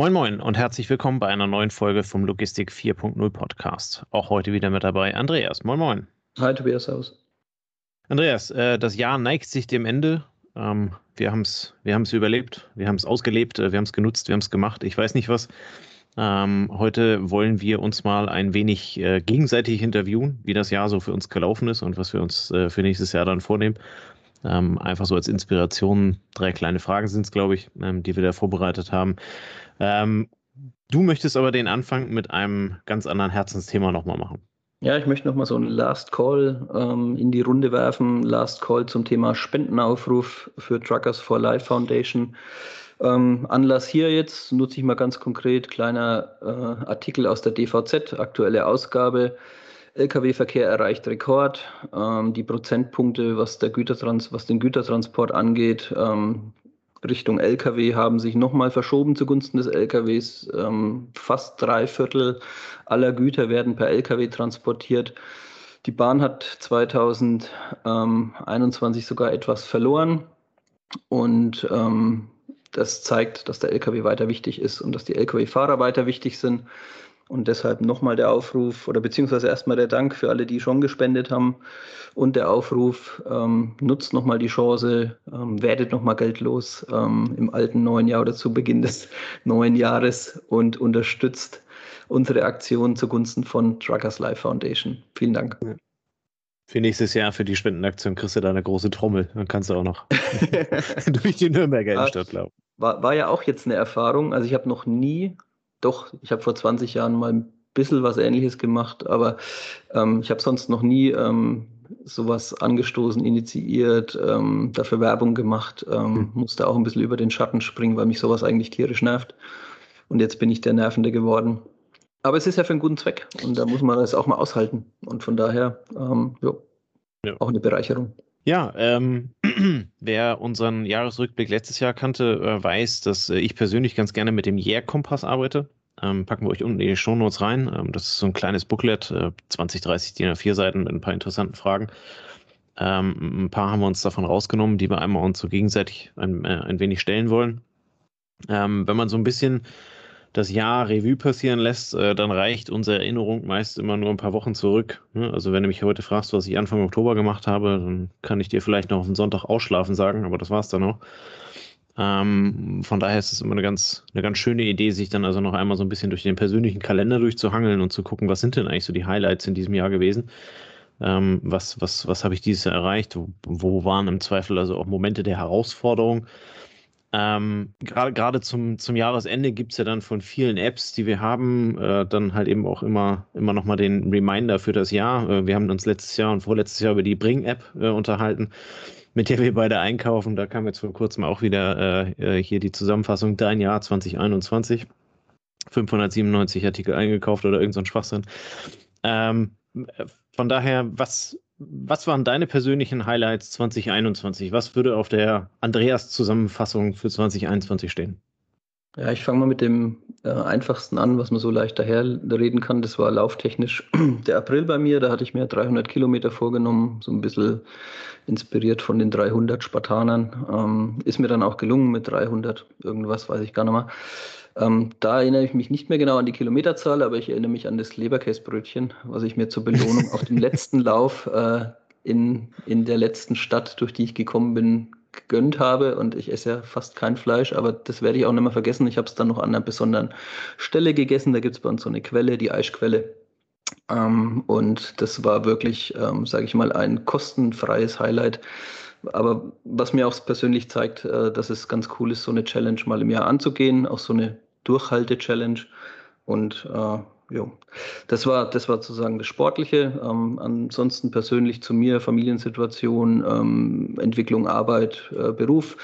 Moin Moin und herzlich willkommen bei einer neuen Folge vom Logistik 4.0 Podcast. Auch heute wieder mit dabei Andreas. Moin Moin. Hi Tobias, aus. Andreas, äh, das Jahr neigt sich dem Ende. Ähm, wir haben es wir überlebt, wir haben es ausgelebt, äh, wir haben es genutzt, wir haben es gemacht. Ich weiß nicht was. Ähm, heute wollen wir uns mal ein wenig äh, gegenseitig interviewen, wie das Jahr so für uns gelaufen ist und was wir uns äh, für nächstes Jahr dann vornehmen. Ähm, einfach so als Inspiration. Drei kleine Fragen sind es, glaube ich, ähm, die wir da vorbereitet haben. Ähm, du möchtest aber den Anfang mit einem ganz anderen Herzensthema nochmal machen. Ja, ich möchte nochmal so einen Last Call ähm, in die Runde werfen. Last Call zum Thema Spendenaufruf für Truckers for Life Foundation. Ähm, Anlass hier jetzt nutze ich mal ganz konkret kleiner äh, Artikel aus der DVZ, aktuelle Ausgabe. Lkw-Verkehr erreicht Rekord. Ähm, die Prozentpunkte, was, Gütertrans was den Gütertransport angeht, ähm, Richtung Lkw haben sich nochmal verschoben zugunsten des Lkws. Ähm, fast drei Viertel aller Güter werden per Lkw transportiert. Die Bahn hat 2021 sogar etwas verloren und ähm, das zeigt, dass der Lkw weiter wichtig ist und dass die Lkw-Fahrer weiter wichtig sind. Und deshalb nochmal der Aufruf oder beziehungsweise erstmal der Dank für alle, die schon gespendet haben. Und der Aufruf, ähm, nutzt nochmal die Chance, ähm, werdet nochmal geldlos ähm, im alten neuen Jahr oder zu Beginn des neuen Jahres und unterstützt unsere Aktion zugunsten von Truckers Life Foundation. Vielen Dank. Für nächstes Jahr für die Spendenaktion kriegst du da eine große Trommel. Dann kannst du auch noch durch die Nürnberger Innenstadt laufen. War, war ja auch jetzt eine Erfahrung. Also ich habe noch nie doch, ich habe vor 20 Jahren mal ein bisschen was Ähnliches gemacht, aber ähm, ich habe sonst noch nie ähm, sowas angestoßen, initiiert, ähm, dafür Werbung gemacht, mhm. musste auch ein bisschen über den Schatten springen, weil mich sowas eigentlich tierisch nervt. Und jetzt bin ich der Nervende geworden. Aber es ist ja für einen guten Zweck und da muss man das auch mal aushalten. Und von daher, ähm, jo, ja, auch eine Bereicherung. Ja, ähm, wer unseren Jahresrückblick letztes Jahr kannte, äh, weiß, dass äh, ich persönlich ganz gerne mit dem Jährkompass arbeite. Ähm, packen wir euch unten in die Shownotes rein. Ähm, das ist so ein kleines Booklet, äh, 20, 30 DIN A4 Seiten mit ein paar interessanten Fragen. Ähm, ein paar haben wir uns davon rausgenommen, die wir einmal uns so gegenseitig ein, äh, ein wenig stellen wollen. Ähm, wenn man so ein bisschen das Jahr Revue passieren lässt, äh, dann reicht unsere Erinnerung meist immer nur ein paar Wochen zurück. Ne? Also wenn du mich heute fragst, was ich Anfang Oktober gemacht habe, dann kann ich dir vielleicht noch auf den Sonntag ausschlafen sagen, aber das war es dann auch. Ähm, von daher ist es immer eine ganz, eine ganz schöne Idee, sich dann also noch einmal so ein bisschen durch den persönlichen Kalender durchzuhangeln und zu gucken, was sind denn eigentlich so die Highlights in diesem Jahr gewesen. Ähm, was was, was habe ich dieses Jahr erreicht? Wo, wo waren im Zweifel also auch Momente der Herausforderung? Ähm, Gerade zum, zum Jahresende gibt es ja dann von vielen Apps, die wir haben, äh, dann halt eben auch immer, immer nochmal den Reminder für das Jahr. Äh, wir haben uns letztes Jahr und vorletztes Jahr über die Bring-App äh, unterhalten, mit der wir beide einkaufen. Da kam jetzt vor kurzem auch wieder äh, äh, hier die Zusammenfassung Dein Jahr 2021. 597 Artikel eingekauft oder irgendein so Schwachsinn. Ähm, von daher, was, was waren deine persönlichen Highlights 2021? Was würde auf der Andreas-Zusammenfassung für 2021 stehen? Ja, ich fange mal mit dem äh, einfachsten an, was man so leicht daher reden kann. Das war lauftechnisch der April bei mir. Da hatte ich mir 300 Kilometer vorgenommen, so ein bisschen inspiriert von den 300 Spartanern. Ähm, ist mir dann auch gelungen mit 300, irgendwas weiß ich gar nicht mehr. Ähm, da erinnere ich mich nicht mehr genau an die Kilometerzahl, aber ich erinnere mich an das Leberkäsbrötchen, was ich mir zur Belohnung auf dem letzten Lauf äh, in, in der letzten Stadt, durch die ich gekommen bin, gegönnt habe. Und ich esse ja fast kein Fleisch, aber das werde ich auch nicht mehr vergessen. Ich habe es dann noch an einer besonderen Stelle gegessen. Da gibt es bei uns so eine Quelle, die Eischquelle. Ähm, und das war wirklich, ähm, sage ich mal, ein kostenfreies Highlight. Aber was mir auch persönlich zeigt, äh, dass es ganz cool ist, so eine Challenge mal im Jahr anzugehen, auch so eine Durchhalte-Challenge. Und äh, ja, das war, das war sozusagen das Sportliche. Ähm, ansonsten persönlich zu mir, Familiensituation, ähm, Entwicklung, Arbeit, äh, Beruf.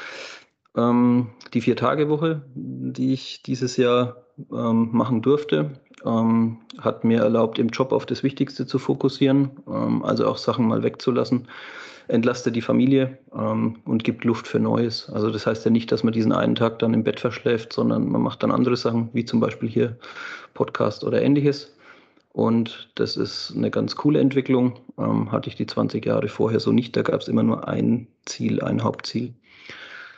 Ähm, die Vier-Tage-Woche, die ich dieses Jahr ähm, machen durfte, ähm, hat mir erlaubt, im Job auf das Wichtigste zu fokussieren, ähm, also auch Sachen mal wegzulassen entlastet die Familie ähm, und gibt Luft für Neues. Also das heißt ja nicht, dass man diesen einen Tag dann im Bett verschläft, sondern man macht dann andere Sachen, wie zum Beispiel hier Podcast oder ähnliches. Und das ist eine ganz coole Entwicklung. Ähm, hatte ich die 20 Jahre vorher so nicht. Da gab es immer nur ein Ziel, ein Hauptziel.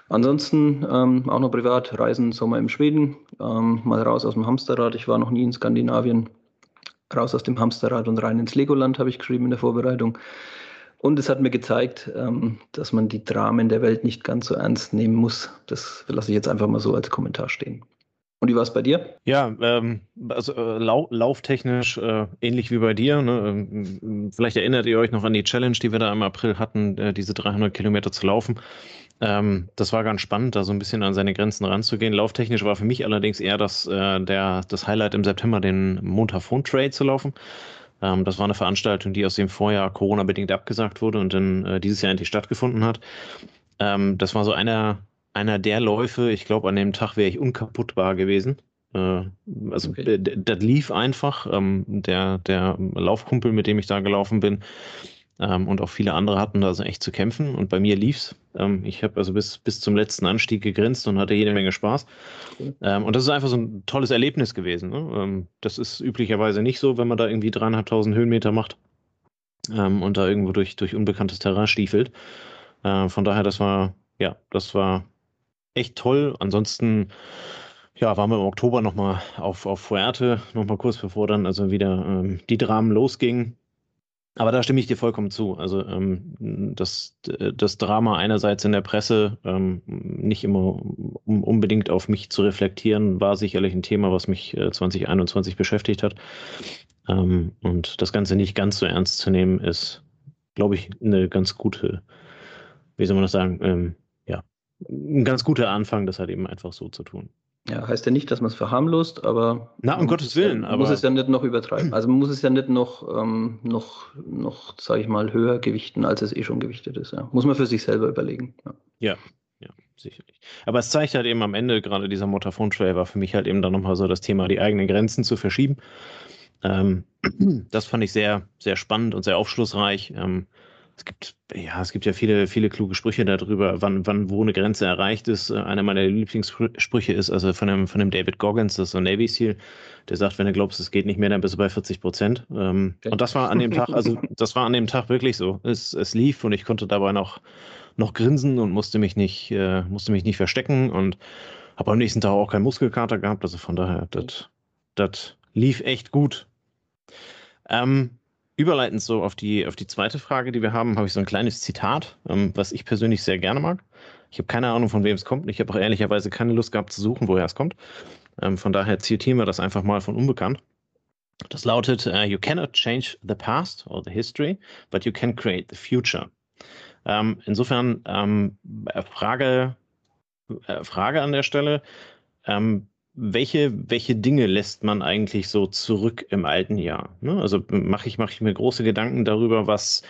Ansonsten ähm, auch noch privat, Reisen, Sommer im Schweden, ähm, mal raus aus dem Hamsterrad. Ich war noch nie in Skandinavien. Raus aus dem Hamsterrad und rein ins Legoland, habe ich geschrieben in der Vorbereitung. Und es hat mir gezeigt, ähm, dass man die Dramen der Welt nicht ganz so ernst nehmen muss. Das lasse ich jetzt einfach mal so als Kommentar stehen. Und wie war es bei dir? Ja, ähm, also äh, lau lauftechnisch äh, ähnlich wie bei dir. Ne? Ähm, vielleicht erinnert ihr euch noch an die Challenge, die wir da im April hatten, äh, diese 300 Kilometer zu laufen. Ähm, das war ganz spannend, da so ein bisschen an seine Grenzen ranzugehen. Lauftechnisch war für mich allerdings eher das, äh, der, das Highlight im September, den Montafon Trade zu laufen. Ähm, das war eine Veranstaltung, die aus dem Vorjahr Corona-bedingt abgesagt wurde und dann äh, dieses Jahr endlich stattgefunden hat. Ähm, das war so einer einer der Läufe, ich glaube, an dem Tag wäre ich unkaputtbar gewesen. Äh, also okay. das lief einfach. Ähm, der, der Laufkumpel, mit dem ich da gelaufen bin, ähm, und auch viele andere hatten da also echt zu kämpfen. Und bei mir lief's. Ähm, ich habe also bis, bis zum letzten Anstieg gegrinst und hatte jede Menge Spaß. Ähm, und das ist einfach so ein tolles Erlebnis gewesen. Ne? Ähm, das ist üblicherweise nicht so, wenn man da irgendwie dreieinhalbtausend Höhenmeter macht ähm, und da irgendwo durch, durch unbekanntes Terrain stiefelt. Äh, von daher, das war, ja, das war echt toll. Ansonsten ja, waren wir im Oktober nochmal auf, auf Fuerte, nochmal kurz bevor dann also wieder ähm, die Dramen losgingen. Aber da stimme ich dir vollkommen zu. Also ähm, das, das Drama einerseits in der Presse, ähm, nicht immer um, unbedingt auf mich zu reflektieren, war sicherlich ein Thema, was mich äh, 2021 beschäftigt hat. Ähm, und das Ganze nicht ganz so ernst zu nehmen, ist, glaube ich, eine ganz gute, wie soll man das sagen, ähm, ein ganz guter Anfang, das halt eben einfach so zu tun. Ja, heißt ja nicht, dass man es verharmlost, aber. Na, um Gottes Willen. Man muss es ja nicht noch übertreiben. Also man muss es ja nicht noch, ähm, noch, noch sage ich mal, höher gewichten, als es eh schon gewichtet ist. Ja. Muss man für sich selber überlegen. Ja. ja. ja. sicherlich. Aber es zeigt halt eben am Ende, gerade dieser Motafon-Trail war für mich halt eben dann nochmal so das Thema, die eigenen Grenzen zu verschieben. Ähm, das fand ich sehr, sehr spannend und sehr aufschlussreich. Ähm, es gibt, ja, es gibt ja viele, viele kluge Sprüche darüber, wann, wann wo eine Grenze erreicht ist. Äh, einer meiner Lieblingssprüche ist also von dem, von dem David Goggins, das ist so ein Navy SEAL, der sagt, wenn du glaubst, es geht nicht mehr, dann bist du bei 40 Prozent. Ähm, okay. Und das war an dem Tag, also das war an dem Tag wirklich so. Es, es lief und ich konnte dabei noch, noch grinsen und musste mich nicht, äh, musste mich nicht verstecken und habe am nächsten Tag auch keinen Muskelkater gehabt. Also von daher, das lief echt gut. Ähm, Überleitend so auf die, auf die zweite Frage, die wir haben, habe ich so ein kleines Zitat, ähm, was ich persönlich sehr gerne mag. Ich habe keine Ahnung, von wem es kommt. Ich habe auch ehrlicherweise keine Lust gehabt zu suchen, woher es kommt. Ähm, von daher zitieren wir das einfach mal von unbekannt. Das lautet, uh, you cannot change the past or the history, but you can create the future. Ähm, insofern ähm, Frage, äh, Frage an der Stelle. Welche, welche Dinge lässt man eigentlich so zurück im alten Jahr? Ne? Also mache ich, mach ich mir große Gedanken darüber, was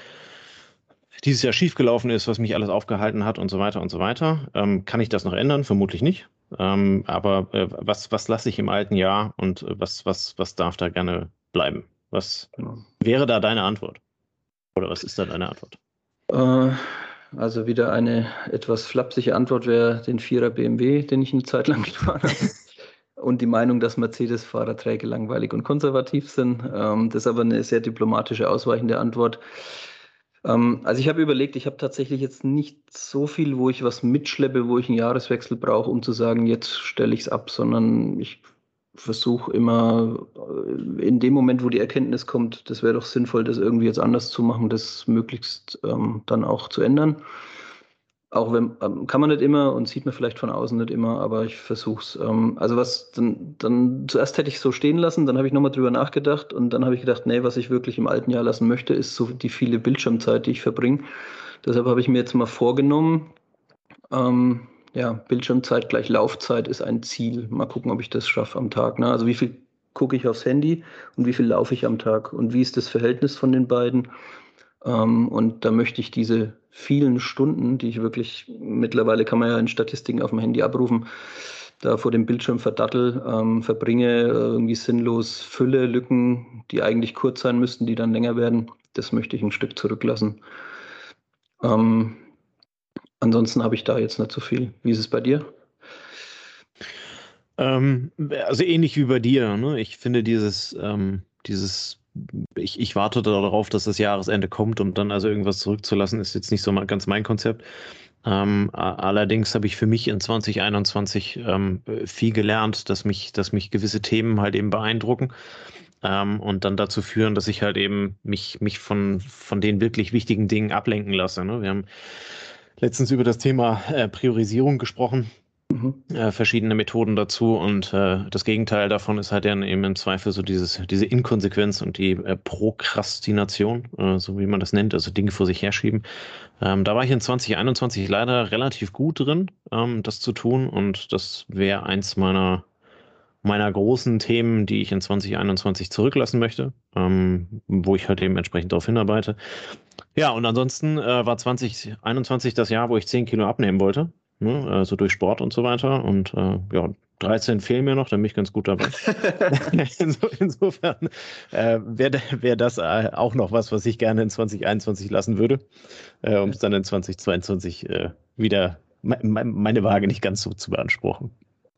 dieses Jahr schiefgelaufen ist, was mich alles aufgehalten hat und so weiter und so weiter. Ähm, kann ich das noch ändern? Vermutlich nicht. Ähm, aber äh, was, was lasse ich im alten Jahr und äh, was, was, was darf da gerne bleiben? Was genau. wäre da deine Antwort? Oder was ist da deine Antwort? Äh, also wieder eine etwas flapsige Antwort wäre den Vierer BMW, den ich eine Zeit lang gefahren habe und die Meinung, dass Mercedes-Fahrer träge, langweilig und konservativ sind. Ähm, das ist aber eine sehr diplomatische, ausweichende Antwort. Ähm, also ich habe überlegt, ich habe tatsächlich jetzt nicht so viel, wo ich was mitschleppe, wo ich einen Jahreswechsel brauche, um zu sagen, jetzt stelle ich es ab, sondern ich versuche immer äh, in dem Moment, wo die Erkenntnis kommt, das wäre doch sinnvoll, das irgendwie jetzt anders zu machen, das möglichst ähm, dann auch zu ändern. Auch wenn, ähm, kann man nicht immer und sieht man vielleicht von außen nicht immer, aber ich versuche es. Ähm, also was, dann, dann zuerst hätte ich so stehen lassen, dann habe ich nochmal drüber nachgedacht und dann habe ich gedacht, nee, was ich wirklich im alten Jahr lassen möchte, ist so die viele Bildschirmzeit, die ich verbringe. Deshalb habe ich mir jetzt mal vorgenommen, ähm, ja, Bildschirmzeit gleich Laufzeit ist ein Ziel. Mal gucken, ob ich das schaffe am Tag. Ne? Also wie viel gucke ich aufs Handy und wie viel laufe ich am Tag und wie ist das Verhältnis von den beiden? Ähm, und da möchte ich diese vielen Stunden, die ich wirklich mittlerweile kann man ja in Statistiken auf dem Handy abrufen, da vor dem Bildschirm verdattel, ähm, verbringe, irgendwie sinnlos Fülle, Lücken, die eigentlich kurz sein müssten, die dann länger werden. Das möchte ich ein Stück zurücklassen. Ähm, ansonsten habe ich da jetzt nicht so viel. Wie ist es bei dir? Ähm, also ähnlich wie bei dir. Ne? Ich finde dieses, ähm, dieses ich, ich warte darauf, dass das Jahresende kommt, um dann also irgendwas zurückzulassen, ist jetzt nicht so ganz mein Konzept. Ähm, allerdings habe ich für mich in 2021 ähm, viel gelernt, dass mich, dass mich gewisse Themen halt eben beeindrucken ähm, und dann dazu führen, dass ich halt eben mich, mich von, von den wirklich wichtigen Dingen ablenken lasse. Ne? Wir haben letztens über das Thema äh, Priorisierung gesprochen. Mhm. Äh, verschiedene Methoden dazu und äh, das Gegenteil davon ist halt dann eben im Zweifel so dieses, diese Inkonsequenz und die äh, Prokrastination, äh, so wie man das nennt, also Dinge vor sich herschieben. Ähm, da war ich in 2021 leider relativ gut drin, ähm, das zu tun und das wäre eins meiner meiner großen Themen, die ich in 2021 zurücklassen möchte, ähm, wo ich halt eben entsprechend darauf hinarbeite. Ja, und ansonsten äh, war 2021 das Jahr, wo ich 10 Kilo abnehmen wollte, ne? also durch Sport und so weiter. Und äh, ja, 13 fehlen mir noch, dann bin ich ganz gut dabei. Insofern äh, wäre wär das äh, auch noch was, was ich gerne in 2021 lassen würde, äh, um es dann in 2022 äh, wieder me meine Waage nicht ganz so zu beanspruchen.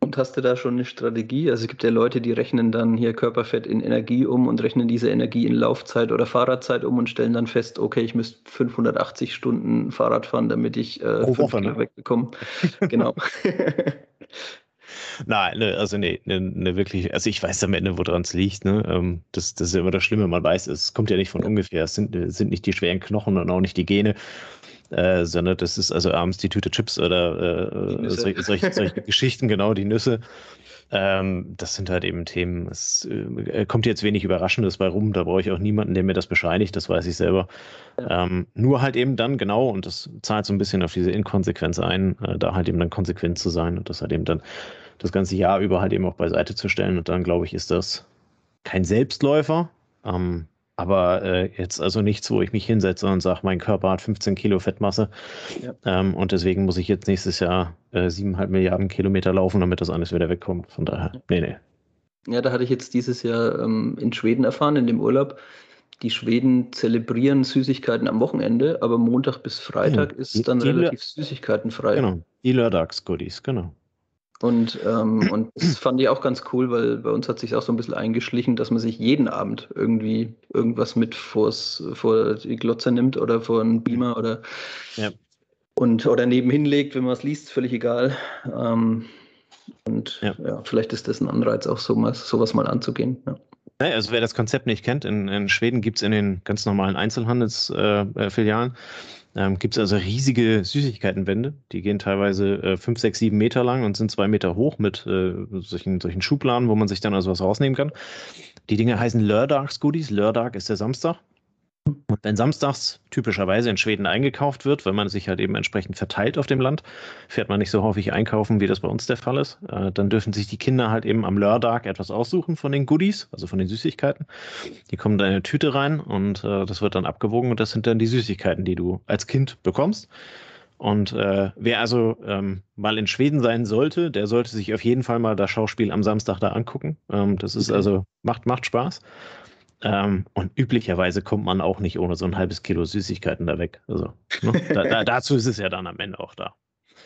Und hast du da schon eine Strategie? Also es gibt ja Leute, die rechnen dann hier Körperfett in Energie um und rechnen diese Energie in Laufzeit oder Fahrradzeit um und stellen dann fest, okay, ich müsste 580 Stunden Fahrrad fahren, damit ich äh, Pro Woche, ne? wegbekomme. genau. Nein, ne, also nee, ne, ne, wirklich, also ich weiß am Ende, woran es liegt. Ne? Ähm, das, das ist ja immer das Schlimme, man weiß, es kommt ja nicht von ja. ungefähr. Es sind, sind nicht die schweren Knochen und auch nicht die Gene, äh, sondern das ist also abends die Tüte Chips oder äh, solche, solche, solche Geschichten, genau, die Nüsse. Ähm, das sind halt eben Themen. Es äh, kommt jetzt wenig Überraschendes bei rum. Da brauche ich auch niemanden, der mir das bescheinigt. Das weiß ich selber. Ja. Ähm, nur halt eben dann genau, und das zahlt so ein bisschen auf diese Inkonsequenz ein, äh, da halt eben dann konsequent zu sein und das halt eben dann das ganze Jahr über halt eben auch beiseite zu stellen. Und dann, glaube ich, ist das kein Selbstläufer. Ähm, aber äh, jetzt also nichts, wo ich mich hinsetze und sage, mein Körper hat 15 Kilo Fettmasse ja. ähm, und deswegen muss ich jetzt nächstes Jahr äh, 7,5 Milliarden Kilometer laufen, damit das alles wieder wegkommt. Von daher, nee, nee. Ja, da hatte ich jetzt dieses Jahr ähm, in Schweden erfahren, in dem Urlaub. Die Schweden zelebrieren Süßigkeiten am Wochenende, aber Montag bis Freitag ja, ist dann relativ süßigkeitenfrei. Genau, die Lördags-Goodies, genau. Und, ähm, und das fand ich auch ganz cool, weil bei uns hat sich auch so ein bisschen eingeschlichen, dass man sich jeden Abend irgendwie irgendwas mit vors, vor die Glotze nimmt oder vor einen Beamer oder, ja. und, oder nebenhin legt, wenn man es liest, völlig egal. Ähm, und ja. ja. vielleicht ist das ein Anreiz, auch so mal, sowas mal anzugehen. Ja. Also wer das Konzept nicht kennt, in, in Schweden gibt es in den ganz normalen Einzelhandelsfilialen äh, ähm, gibt es also riesige Süßigkeitenwände. Die gehen teilweise 5, 6, 7 Meter lang und sind zwei Meter hoch mit äh, solchen, solchen Schubladen, wo man sich dann also was rausnehmen kann. Die Dinge heißen Lördags Goodies. Lördag ist der Samstag. Wenn samstags typischerweise in Schweden eingekauft wird, weil man sich halt eben entsprechend verteilt auf dem Land, fährt man nicht so häufig einkaufen, wie das bei uns der Fall ist, äh, dann dürfen sich die Kinder halt eben am Lördag etwas aussuchen von den Goodies, also von den Süßigkeiten. Die kommen da in eine Tüte rein und äh, das wird dann abgewogen und das sind dann die Süßigkeiten, die du als Kind bekommst. Und äh, wer also ähm, mal in Schweden sein sollte, der sollte sich auf jeden Fall mal das Schauspiel am Samstag da angucken. Ähm, das ist also, macht, macht Spaß. Ähm, und üblicherweise kommt man auch nicht ohne so ein halbes Kilo Süßigkeiten da weg. Also, ne? da, da, dazu ist es ja dann am Ende auch da.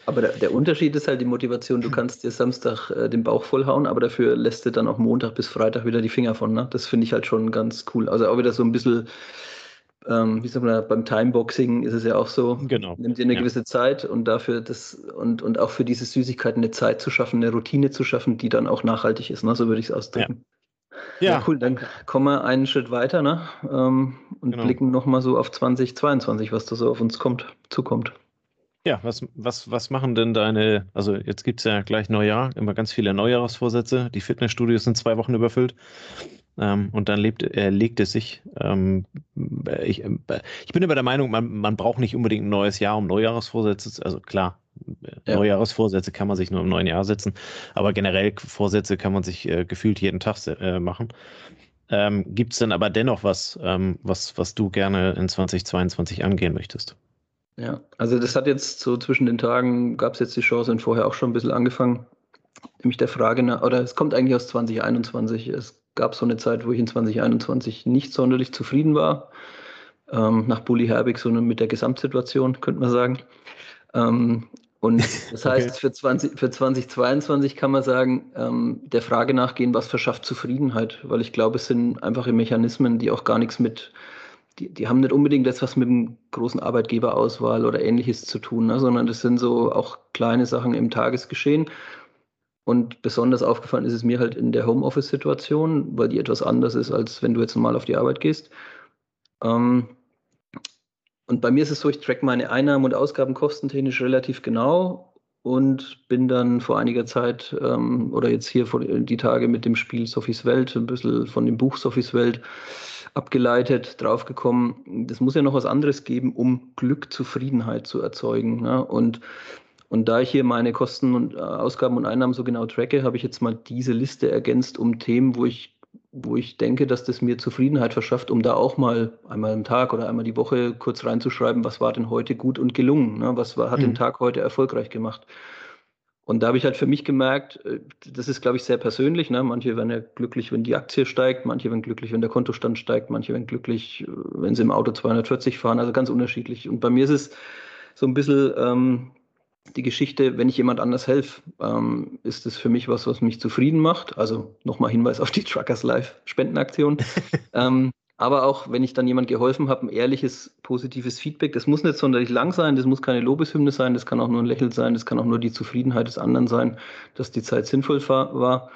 Aber der, der, Unterschied ist halt die Motivation. Du kannst dir Samstag äh, den Bauch vollhauen, aber dafür lässt du dann auch Montag bis Freitag wieder die Finger von. Ne? Das finde ich halt schon ganz cool. Also auch wieder so ein bisschen, ähm, wie sagt man, beim Timeboxing ist es ja auch so. Genau. Nimmt dir eine ja. gewisse Zeit und dafür das und, und auch für diese Süßigkeiten eine Zeit zu schaffen, eine Routine zu schaffen, die dann auch nachhaltig ist. Ne? So würde ich es ausdrücken. Ja. Ja. ja. cool. Dann kommen wir einen Schritt weiter ne? Ähm, und genau. blicken nochmal so auf 2022, was da so auf uns kommt, zukommt. Ja, was, was, was machen denn deine, also jetzt gibt es ja gleich Neujahr, immer ganz viele Neujahrsvorsätze. Die Fitnessstudios sind zwei Wochen überfüllt. Ähm, und dann lebt, äh, legt es sich. Ähm, ich, äh, ich, bin immer der Meinung, man, man braucht nicht unbedingt ein neues Jahr, um Neujahrsvorsätze, also klar, ja. Neujahresvorsätze kann man sich nur im neuen Jahr setzen, aber generell Vorsätze kann man sich äh, gefühlt jeden Tag äh, machen. Ähm, Gibt es denn aber dennoch was, ähm, was, was du gerne in 2022 angehen möchtest? Ja, also das hat jetzt so zwischen den Tagen, gab es jetzt die Chance und vorher auch schon ein bisschen angefangen, nämlich der Frage nach, oder es kommt eigentlich aus 2021. Es gab so eine Zeit, wo ich in 2021 nicht sonderlich zufrieden war. Ähm, nach Bully Herbig so mit der Gesamtsituation, könnte man sagen. Ähm, und das heißt, okay. für, 20, für 2022 kann man sagen, ähm, der Frage nachgehen, was verschafft Zufriedenheit, weil ich glaube, es sind einfache Mechanismen, die auch gar nichts mit die, die haben nicht unbedingt etwas mit dem großen Arbeitgeberauswahl oder ähnliches zu tun, ne, sondern das sind so auch kleine Sachen im Tagesgeschehen. Und besonders aufgefallen ist es mir halt in der Homeoffice-Situation, weil die etwas anders ist, als wenn du jetzt normal auf die Arbeit gehst. Ähm, und bei mir ist es so, ich track meine Einnahmen und Ausgaben kostentechnisch relativ genau und bin dann vor einiger Zeit ähm, oder jetzt hier vor die Tage mit dem Spiel Sophies Welt, ein bisschen von dem Buch Sophies Welt abgeleitet, draufgekommen, das muss ja noch was anderes geben, um Glück, Zufriedenheit zu erzeugen. Ne? Und, und da ich hier meine Kosten und äh, Ausgaben und Einnahmen so genau tracke, habe ich jetzt mal diese Liste ergänzt um Themen, wo ich wo ich denke, dass das mir Zufriedenheit verschafft, um da auch mal einmal am Tag oder einmal die Woche kurz reinzuschreiben, was war denn heute gut und gelungen, ne? was war, hat mhm. den Tag heute erfolgreich gemacht. Und da habe ich halt für mich gemerkt, äh, das ist, glaube ich, sehr persönlich. Ne? Manche werden ja glücklich, wenn die Aktie steigt, manche werden glücklich, wenn der Kontostand steigt, manche werden glücklich, äh, wenn sie im Auto 240 fahren, also ganz unterschiedlich. Und bei mir ist es so ein bisschen ähm, die Geschichte, wenn ich jemand anders helfe, ähm, ist es für mich was, was mich zufrieden macht. Also nochmal Hinweis auf die Truckers Live Spendenaktion. ähm, aber auch, wenn ich dann jemand geholfen habe, ein ehrliches, positives Feedback. Das muss nicht sonderlich lang sein, das muss keine Lobeshymne sein, das kann auch nur ein Lächeln sein, das kann auch nur die Zufriedenheit des anderen sein, dass die Zeit sinnvoll war.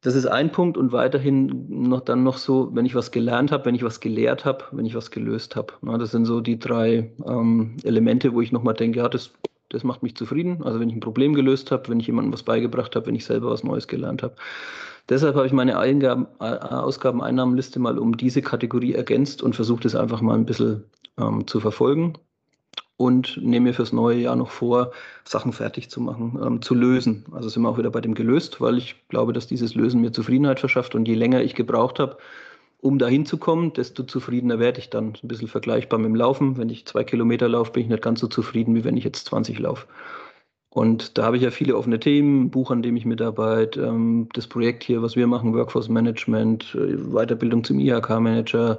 Das ist ein Punkt und weiterhin noch dann noch so, wenn ich was gelernt habe, wenn ich was gelehrt habe, wenn ich was gelöst habe. Das sind so die drei ähm, Elemente, wo ich nochmal denke, ja, das das macht mich zufrieden. Also wenn ich ein Problem gelöst habe, wenn ich jemandem was beigebracht habe, wenn ich selber was Neues gelernt habe. Deshalb habe ich meine Eingaben, äh, Ausgabeneinnahmenliste mal um diese Kategorie ergänzt und versucht es einfach mal ein bisschen ähm, zu verfolgen und nehme mir fürs neue Jahr noch vor, Sachen fertig zu machen, ähm, zu lösen. Also sind wir auch wieder bei dem gelöst, weil ich glaube, dass dieses Lösen mir Zufriedenheit verschafft und je länger ich gebraucht habe, um dahin zu kommen, desto zufriedener werde ich dann. Ein bisschen vergleichbar mit dem Laufen. Wenn ich zwei Kilometer laufe, bin ich nicht ganz so zufrieden, wie wenn ich jetzt 20 laufe. Und da habe ich ja viele offene Themen, ein Buch, an dem ich mitarbeite, ähm, das Projekt hier, was wir machen, Workforce Management, äh, Weiterbildung zum IHK-Manager,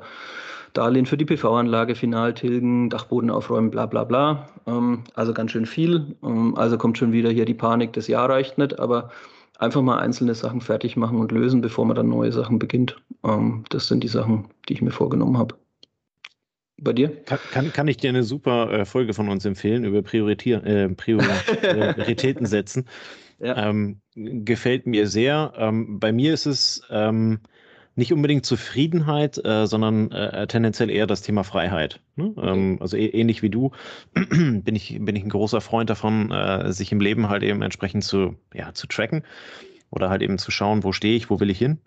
Darlehen für die PV-Anlage, Finaltilgen, Dachboden aufräumen, bla bla bla. Ähm, also ganz schön viel. Ähm, also kommt schon wieder hier die Panik, das Jahr reicht nicht, aber einfach mal einzelne Sachen fertig machen und lösen, bevor man dann neue Sachen beginnt. Ähm, das sind die Sachen, die ich mir vorgenommen habe. Bei dir? Kann, kann, kann ich dir eine super äh, Folge von uns empfehlen über Prioritier, äh, Prioritäten setzen. Ja. Ähm, gefällt mir sehr. Ähm, bei mir ist es ähm, nicht unbedingt Zufriedenheit, äh, sondern äh, tendenziell eher das Thema Freiheit. Ne? Okay. Ähm, also e ähnlich wie du bin ich, bin ich ein großer Freund davon, äh, sich im Leben halt eben entsprechend zu, ja, zu tracken oder halt eben zu schauen, wo stehe ich, wo will ich hin.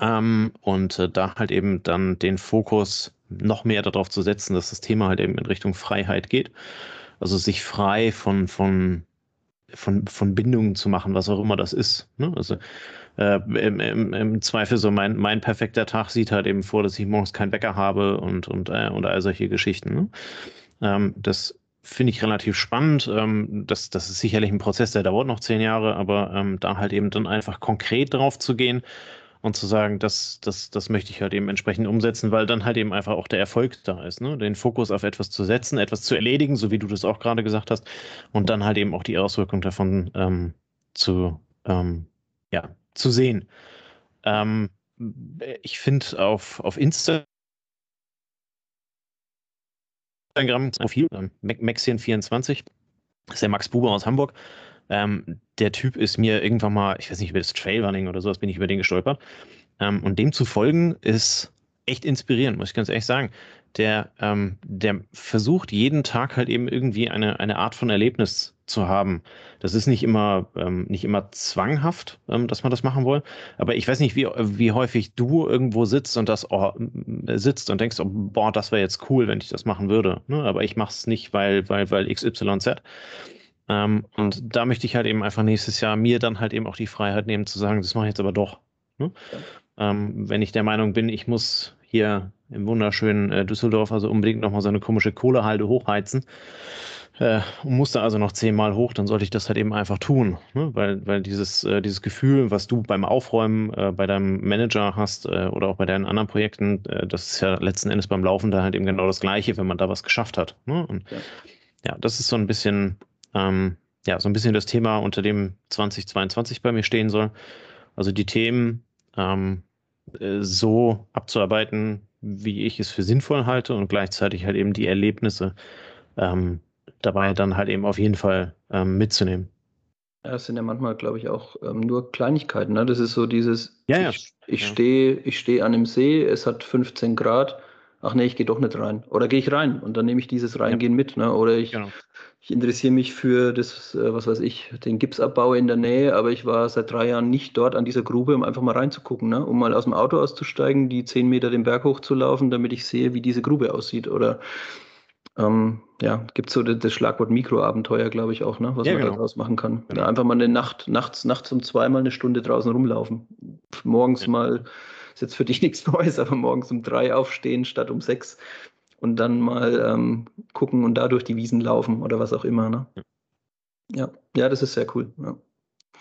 Ähm, und äh, da halt eben dann den Fokus noch mehr darauf zu setzen, dass das Thema halt eben in Richtung Freiheit geht. Also sich frei von, von, von, von Bindungen zu machen, was auch immer das ist. Ne? Also äh, im, im, im, Zweifel so mein, mein perfekter Tag sieht halt eben vor, dass ich morgens keinen Wecker habe und, und, äh, und all solche Geschichten. Ne? Ähm, das finde ich relativ spannend. Ähm, das, das ist sicherlich ein Prozess, der dauert noch zehn Jahre, aber ähm, da halt eben dann einfach konkret drauf zu gehen und zu sagen, das, das, das möchte ich halt eben entsprechend umsetzen, weil dann halt eben einfach auch der Erfolg da ist, ne? Den Fokus auf etwas zu setzen, etwas zu erledigen, so wie du das auch gerade gesagt hast, und dann halt eben auch die Auswirkung davon ähm, zu, ähm, ja, zu sehen. Ähm, ich finde auf, auf Instagram Profil, ähm, Maxien24, ist der Max Buber aus Hamburg. Ähm, der Typ ist mir irgendwann mal, ich weiß nicht, über das Trailrunning oder sowas bin ich über den gestolpert. Ähm, und dem zu folgen ist echt inspirierend, muss ich ganz ehrlich sagen. Der, ähm, der versucht jeden Tag halt eben irgendwie eine, eine Art von Erlebnis zu haben. Das ist nicht immer, ähm, nicht immer zwanghaft, ähm, dass man das machen will. Aber ich weiß nicht, wie, wie häufig du irgendwo sitzt und das oh, sitzt und denkst, oh, boah, das wäre jetzt cool, wenn ich das machen würde. Ne? Aber ich mache es nicht, weil, weil, weil XYZ. Ähm, und da möchte ich halt eben einfach nächstes Jahr mir dann halt eben auch die Freiheit nehmen zu sagen, das mache ich jetzt aber doch. Ne? Ähm, wenn ich der Meinung bin, ich muss hier im wunderschönen äh, Düsseldorf also unbedingt nochmal so eine komische Kohlehalde hochheizen äh, und muss da also noch zehnmal hoch, dann sollte ich das halt eben einfach tun. Ne? Weil, weil dieses, äh, dieses Gefühl, was du beim Aufräumen äh, bei deinem Manager hast äh, oder auch bei deinen anderen Projekten, äh, das ist ja letzten Endes beim Laufen da halt eben genau das Gleiche, wenn man da was geschafft hat. Ne? Und ja. ja, das ist so ein bisschen ähm, ja, so ein bisschen das Thema, unter dem 2022 bei mir stehen soll. Also die Themen ähm, äh, so abzuarbeiten, wie ich es für sinnvoll halte und gleichzeitig halt eben die Erlebnisse ähm, dabei dann halt eben auf jeden Fall ähm, mitzunehmen. Ja, das sind ja manchmal, glaube ich, auch ähm, nur Kleinigkeiten. Ne? Das ist so dieses, ja, ja. ich, ich ja. stehe ich steh an einem See, es hat 15 Grad, ach nee, ich gehe doch nicht rein. Oder gehe ich rein und dann nehme ich dieses Reingehen mit. Ne? Oder ich, genau. ich interessiere mich für das, äh, was weiß ich, den Gipsabbau in der Nähe, aber ich war seit drei Jahren nicht dort an dieser Grube, um einfach mal reinzugucken, ne? um mal aus dem Auto auszusteigen, die 10 Meter den Berg hochzulaufen, damit ich sehe, wie diese Grube aussieht. Oder ähm, ja, gibt so das, das, Schlagwort Mikroabenteuer, glaube ich, auch, ne, was ja, man genau. daraus machen kann. Genau. Ja, einfach mal eine Nacht, nachts, nachts um zweimal eine Stunde draußen rumlaufen. Morgens ja. mal, ist jetzt für dich nichts Neues, aber morgens um drei aufstehen statt um sechs und dann mal ähm, gucken und da durch die Wiesen laufen oder was auch immer. Ne? Ja. ja, das ist sehr cool. Ja.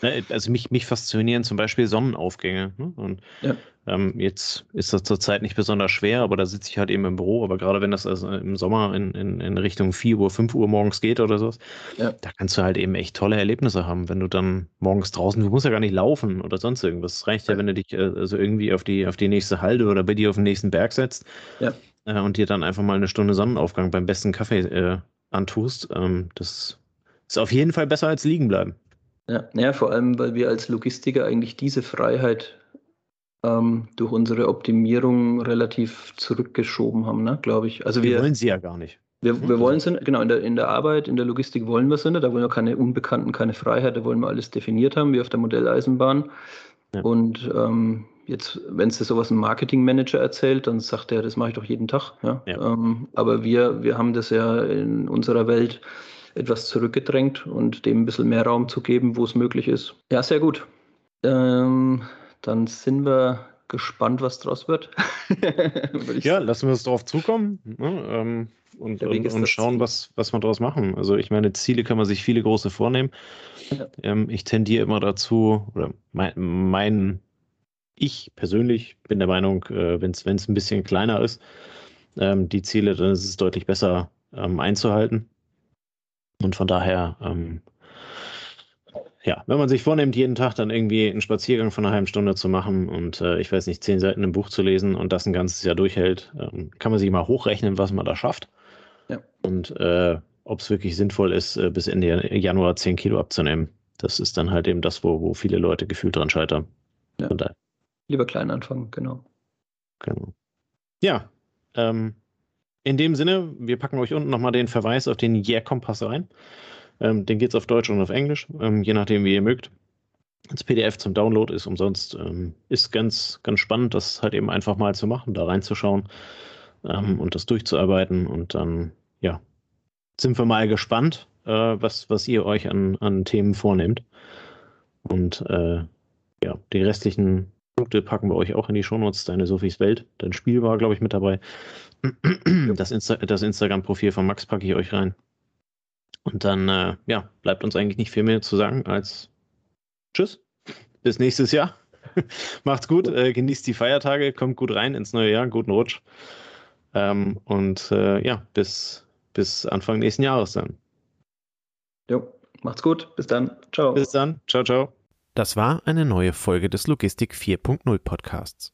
Ne, also mich, mich faszinieren zum Beispiel Sonnenaufgänge. Ne? Und ja. ähm, jetzt ist das zurzeit nicht besonders schwer, aber da sitze ich halt eben im Büro. Aber gerade wenn das also im Sommer in, in, in Richtung 4 Uhr, 5 Uhr morgens geht oder sowas, ja. da kannst du halt eben echt tolle Erlebnisse haben, wenn du dann morgens draußen, du musst ja gar nicht laufen oder sonst irgendwas. Es reicht ja, wenn du dich äh, also irgendwie auf die, auf die nächste Halde oder bei dir auf den nächsten Berg setzt ja. äh, und dir dann einfach mal eine Stunde Sonnenaufgang beim besten Kaffee äh, antust. Ähm, das ist auf jeden Fall besser als liegen bleiben. Ja, ja, vor allem, weil wir als Logistiker eigentlich diese Freiheit ähm, durch unsere Optimierung relativ zurückgeschoben haben, ne, glaube ich. Also wir, wir, wollen sie ja gar nicht. Wir, wir wollen sie, genau, in der, in der Arbeit, in der Logistik wollen wir sie nicht, da wollen wir keine Unbekannten, keine Freiheit, da wollen wir alles definiert haben, wie auf der Modelleisenbahn. Ja. Und ähm, jetzt, wenn es sowas ein Marketingmanager erzählt, dann sagt er, das mache ich doch jeden Tag. Ja? ja. Ähm, aber wir, wir haben das ja in unserer Welt etwas zurückgedrängt und dem ein bisschen mehr Raum zu geben, wo es möglich ist. Ja, sehr gut. Ähm, dann sind wir gespannt, was draus wird. ja, lassen wir es darauf zukommen ne? ähm, und, und, und schauen, was, was wir daraus machen. Also ich meine, Ziele kann man sich viele große vornehmen. Ja. Ähm, ich tendiere immer dazu, oder mein, mein, ich persönlich bin der Meinung, äh, wenn es ein bisschen kleiner ist, ähm, die Ziele, dann ist es deutlich besser ähm, einzuhalten. Und von daher, ähm, ja, wenn man sich vornimmt, jeden Tag dann irgendwie einen Spaziergang von einer halben Stunde zu machen und äh, ich weiß nicht, zehn Seiten im Buch zu lesen und das ein ganzes Jahr durchhält, ähm, kann man sich mal hochrechnen, was man da schafft. Ja. Und äh, ob es wirklich sinnvoll ist, äh, bis Ende Januar zehn Kilo abzunehmen. Das ist dann halt eben das, wo, wo viele Leute gefühlt dran scheitern. Ja. Lieber klein anfangen, genau. Genau. Ja, ähm, in dem Sinne, wir packen euch unten nochmal den Verweis auf den Yeah-Kompass rein. Ähm, den geht es auf Deutsch und auf Englisch, ähm, je nachdem, wie ihr mögt. Das PDF zum Download ist umsonst. Ähm, ist ganz, ganz spannend, das halt eben einfach mal zu machen, da reinzuschauen ähm, und das durchzuarbeiten. Und dann, ja, sind wir mal gespannt, äh, was, was ihr euch an, an Themen vornehmt. Und äh, ja, die restlichen Punkte packen wir euch auch in die Shownotes. Deine Sophies Welt, dein Spiel war, glaube ich, mit dabei. Das, Insta das Instagram-Profil von Max packe ich euch rein. Und dann, äh, ja, bleibt uns eigentlich nicht viel mehr zu sagen als Tschüss, bis nächstes Jahr. Macht's gut, äh, genießt die Feiertage, kommt gut rein ins neue Jahr, guten Rutsch. Ähm, und äh, ja, bis, bis Anfang nächsten Jahres dann. Jo, macht's gut, bis dann. Ciao. Bis dann, ciao, ciao. Das war eine neue Folge des Logistik 4.0 Podcasts.